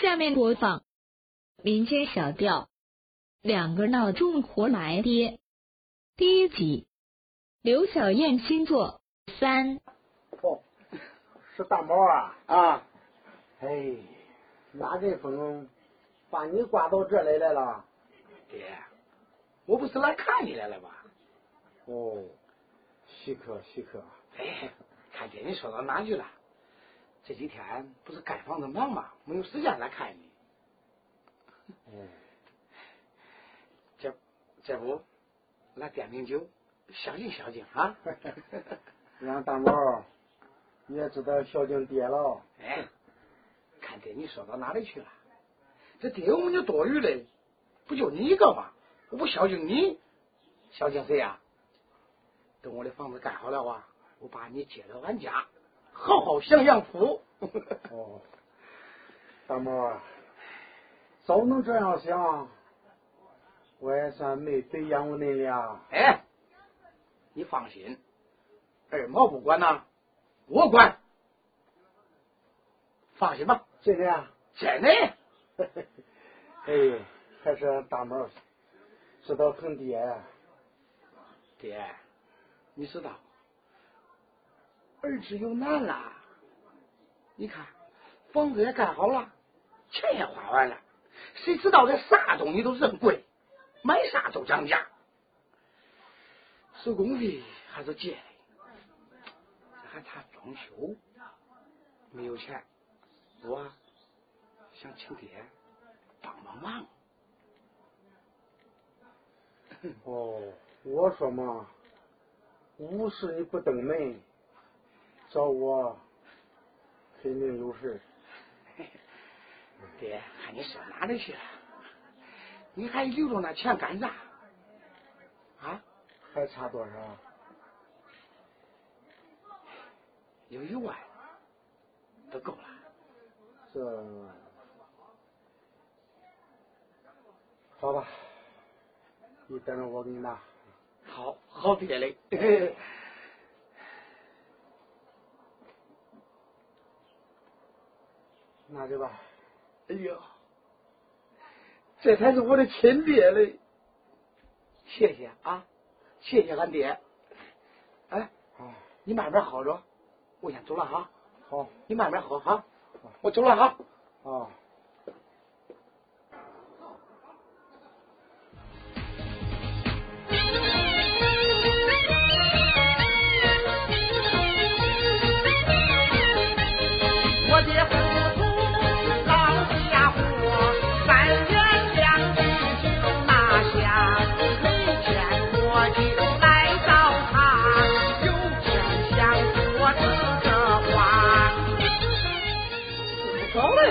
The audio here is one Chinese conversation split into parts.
下面播放民间小调《两个闹钟活来爹》第一集，刘小燕新作三。哦，是大毛啊！啊，哎，哪阵风把你刮到这来来了？爹，我不是来看你来了吗？哦，稀客稀客。哎，看见你说到哪去了？这几天不是盖房子忙吗？没有时间来看你。嗯，这这不来点瓶酒，孝敬孝敬啊！让大毛你也知道孝敬爹了。哎，看爹你说到哪里去了？这爹我们就多余的，不就你一个吗？我不孝敬你，孝敬谁呀、等我的房子盖好了啊，我把你接到俺家，好好享享福。哦，大毛啊，早能这样想，我也算没白养活恁俩。哎，你放心，二毛不管呐，我管。放心吧，真的啊？真的。哎，还是大毛知道疼爹呀。爹，你知道，儿子有难了。你看，房子也盖好了，钱也花完了，谁知道这啥东西都这么贵，买啥都涨价，手工费还是借的，这还差装修，没有钱，我想请爹帮帮忙。哦，我说嘛，无事你不登门，找我肯定有事。爹，看你上哪里去了？你还留着那钱干啥？啊，还差多少？有一万，都够了。这，好吧，你等着我给你拿。好好爹嘞。拿着吧。哎呦，这才是我的亲爹嘞！谢谢啊，谢谢俺爹。哎，啊，你慢慢喝着，我先走了哈。好你慢慢喝哈，我走了哈。啊。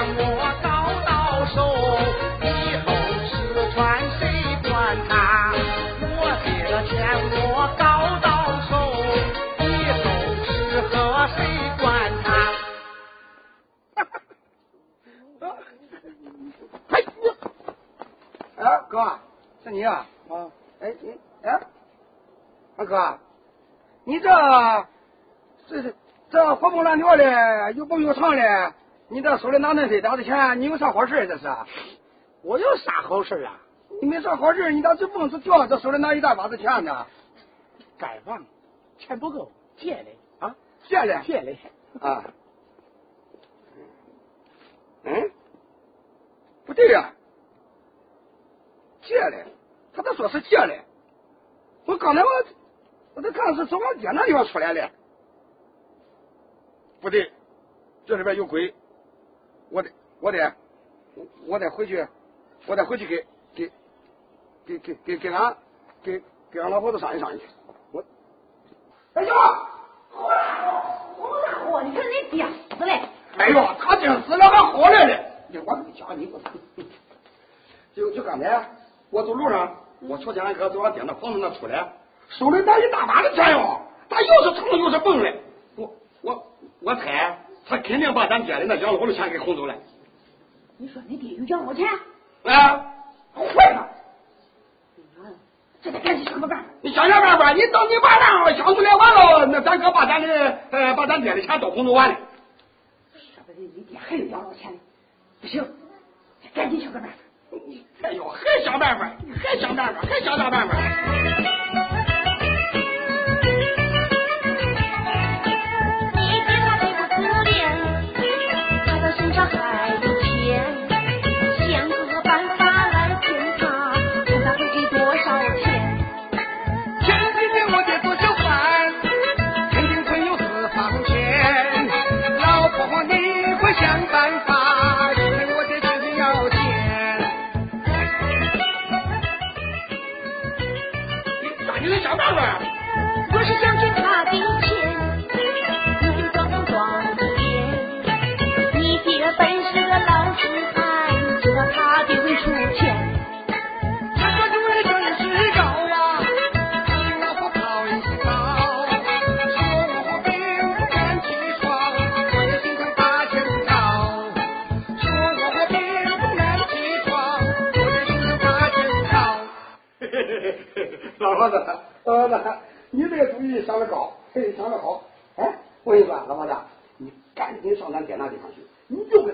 我搞到手，以后吃穿谁管他？我的钱我搞到手，以后吃喝谁管他？哎，哥，是你啊？啊，哎你哎，二哥，你这这这这活蹦乱跳的，又蹦又唱的，你这手里拿那些俩子钱，你有啥好事这是？我有啥好事啊？你没啥好事，你咋这蹦这跳，这手里拿一大把子钱呢？盖房，钱不够，借的啊，借的，借的啊。嗯，不对呀、借的，他咋说是借的？我刚才我我都看是从我爹那地方出来的。不对，这里边有鬼，我得我得我我得回去，我得回去给给给给给给俺给给俺老婆子商议商议去。我，哎呀，好家伙，你看你爹死了！哎呦，他真死了，还活来了！你我跟你讲，你我就就刚才我走路上，我瞧见俺哥从俺爹那房子那出来，手里拿一大把的钱哟，他又是蹭又是蹦的。我我我猜他肯定把咱爹的那养老的钱给哄走了。你说你爹有养老钱？啊，坏了！这得赶紧想个办法。你想想办法，你等你把账想出来完了，那咱哥把咱的呃把咱爹的钱都哄走完了。说不定你爹还有养老钱呢。不行，赶紧想个办法。你哎呦，还想办法，还想办法，还想啥办法？你想办法！我是将军他的老婆子，老婆子，你这个主意想得高，嘿，想得好。哎，我跟你说，老婆子，你赶紧上咱爹那地方去，你就给他。